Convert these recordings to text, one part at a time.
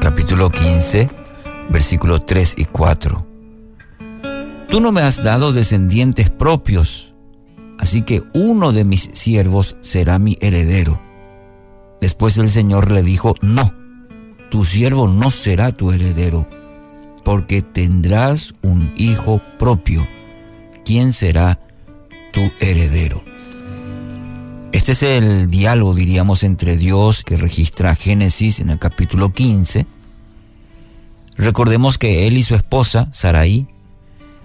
Capítulo 15, versículos 3 y 4. Tú no me has dado descendientes propios, así que uno de mis siervos será mi heredero. Después el Señor le dijo, no, tu siervo no será tu heredero, porque tendrás un hijo propio. ¿Quién será tu heredero? Este es el diálogo, diríamos, entre Dios que registra Génesis en el capítulo 15. Recordemos que él y su esposa, Saraí,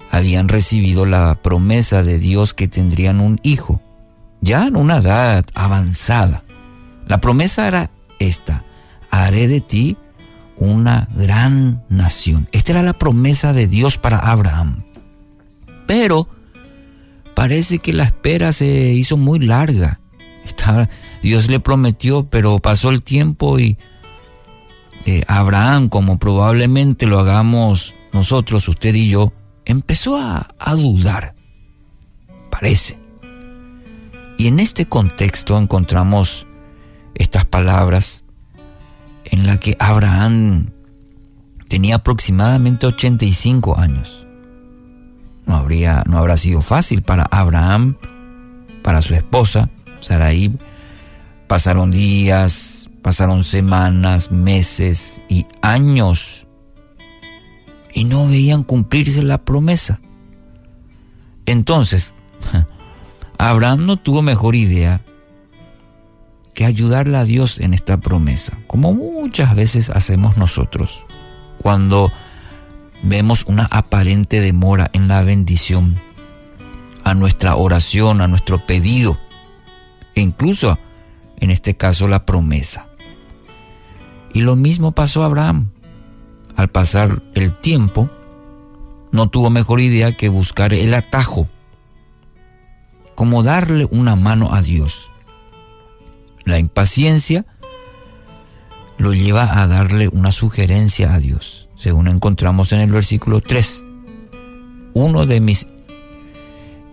habían recibido la promesa de Dios que tendrían un hijo, ya en una edad avanzada. La promesa era esta, haré de ti una gran nación. Esta era la promesa de Dios para Abraham. Pero parece que la espera se hizo muy larga. Dios le prometió, pero pasó el tiempo y eh, Abraham, como probablemente lo hagamos nosotros, usted y yo, empezó a, a dudar. Parece. Y en este contexto encontramos estas palabras en la que Abraham tenía aproximadamente 85 años. No, habría, no habrá sido fácil para Abraham, para su esposa, Saraí. Pasaron días, pasaron semanas, meses y años y no veían cumplirse la promesa. Entonces, Abraham no tuvo mejor idea que ayudarle a Dios en esta promesa, como muchas veces hacemos nosotros, cuando vemos una aparente demora en la bendición a nuestra oración, a nuestro pedido, e incluso en este caso la promesa. Y lo mismo pasó a Abraham. Al pasar el tiempo, no tuvo mejor idea que buscar el atajo, como darle una mano a Dios. La impaciencia lo lleva a darle una sugerencia a Dios, según encontramos en el versículo 3. Uno de mis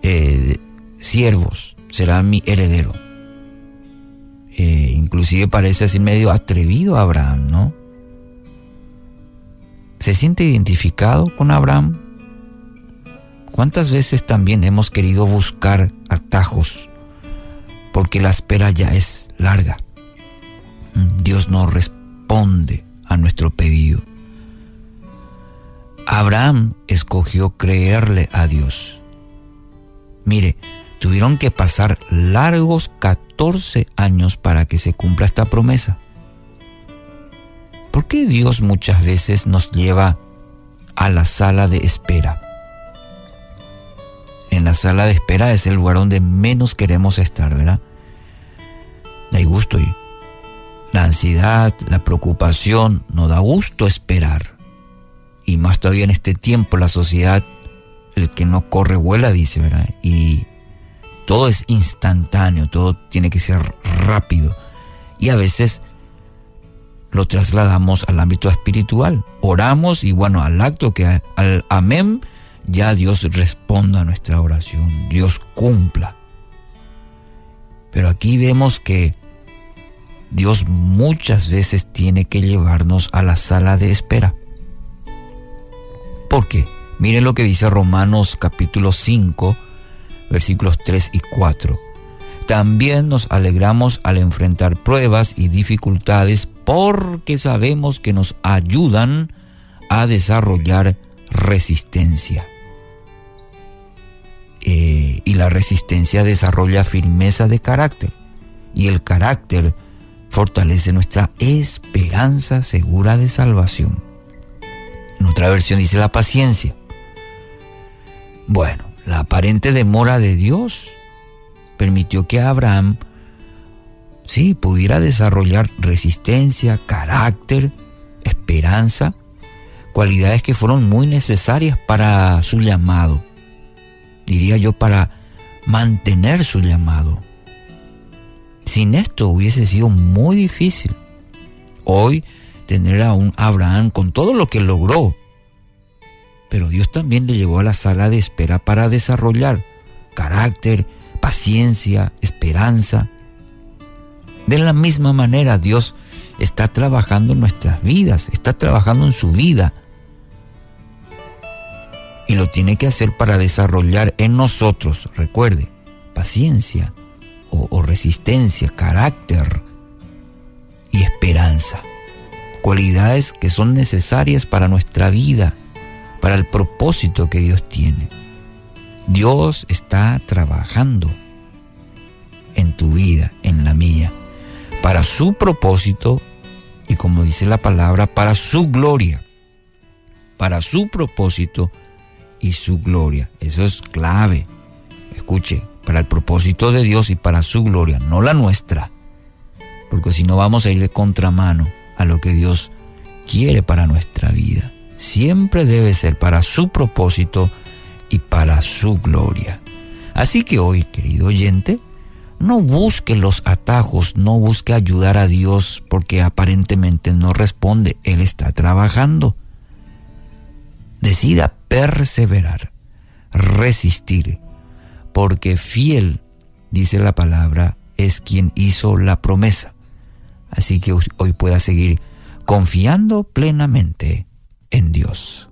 eh, siervos será mi heredero. Eh, inclusive parece así medio atrevido Abraham, ¿no? ¿Se siente identificado con Abraham? ¿Cuántas veces también hemos querido buscar atajos porque la espera ya es larga. Dios no responde a nuestro pedido. Abraham escogió creerle a Dios. Mire, tuvieron que pasar largos 14 años para que se cumpla esta promesa. ¿Por qué Dios muchas veces nos lleva a la sala de espera? en la sala de espera es el lugar donde menos queremos estar, ¿verdad? Da gusto y la ansiedad, la preocupación, no da gusto esperar. Y más todavía en este tiempo la sociedad, el que no corre vuela, dice, ¿verdad? Y todo es instantáneo, todo tiene que ser rápido. Y a veces lo trasladamos al ámbito espiritual. Oramos y bueno, al acto que al amén ya Dios responda a nuestra oración, Dios cumpla. Pero aquí vemos que Dios muchas veces tiene que llevarnos a la sala de espera. ¿Por qué? Miren lo que dice Romanos capítulo 5, versículos 3 y 4. También nos alegramos al enfrentar pruebas y dificultades porque sabemos que nos ayudan a desarrollar resistencia. Eh, y la resistencia desarrolla firmeza de carácter y el carácter fortalece nuestra esperanza segura de salvación. En otra versión dice la paciencia. Bueno, la aparente demora de Dios permitió que Abraham, sí, pudiera desarrollar resistencia, carácter, esperanza, cualidades que fueron muy necesarias para su llamado diría yo, para mantener su llamado. Sin esto hubiese sido muy difícil. Hoy tener a un Abraham con todo lo que logró. Pero Dios también le llevó a la sala de espera para desarrollar carácter, paciencia, esperanza. De la misma manera Dios está trabajando en nuestras vidas, está trabajando en su vida. Y lo tiene que hacer para desarrollar en nosotros, recuerde, paciencia o, o resistencia, carácter y esperanza. Cualidades que son necesarias para nuestra vida, para el propósito que Dios tiene. Dios está trabajando en tu vida, en la mía, para su propósito y como dice la palabra, para su gloria, para su propósito y su gloria. Eso es clave. Escuche, para el propósito de Dios y para su gloria, no la nuestra. Porque si no vamos a ir de contramano a lo que Dios quiere para nuestra vida. Siempre debe ser para su propósito y para su gloria. Así que hoy, querido oyente, no busque los atajos, no busque ayudar a Dios porque aparentemente no responde. Él está trabajando. Decida perseverar, resistir, porque fiel, dice la palabra, es quien hizo la promesa. Así que hoy pueda seguir confiando plenamente en Dios.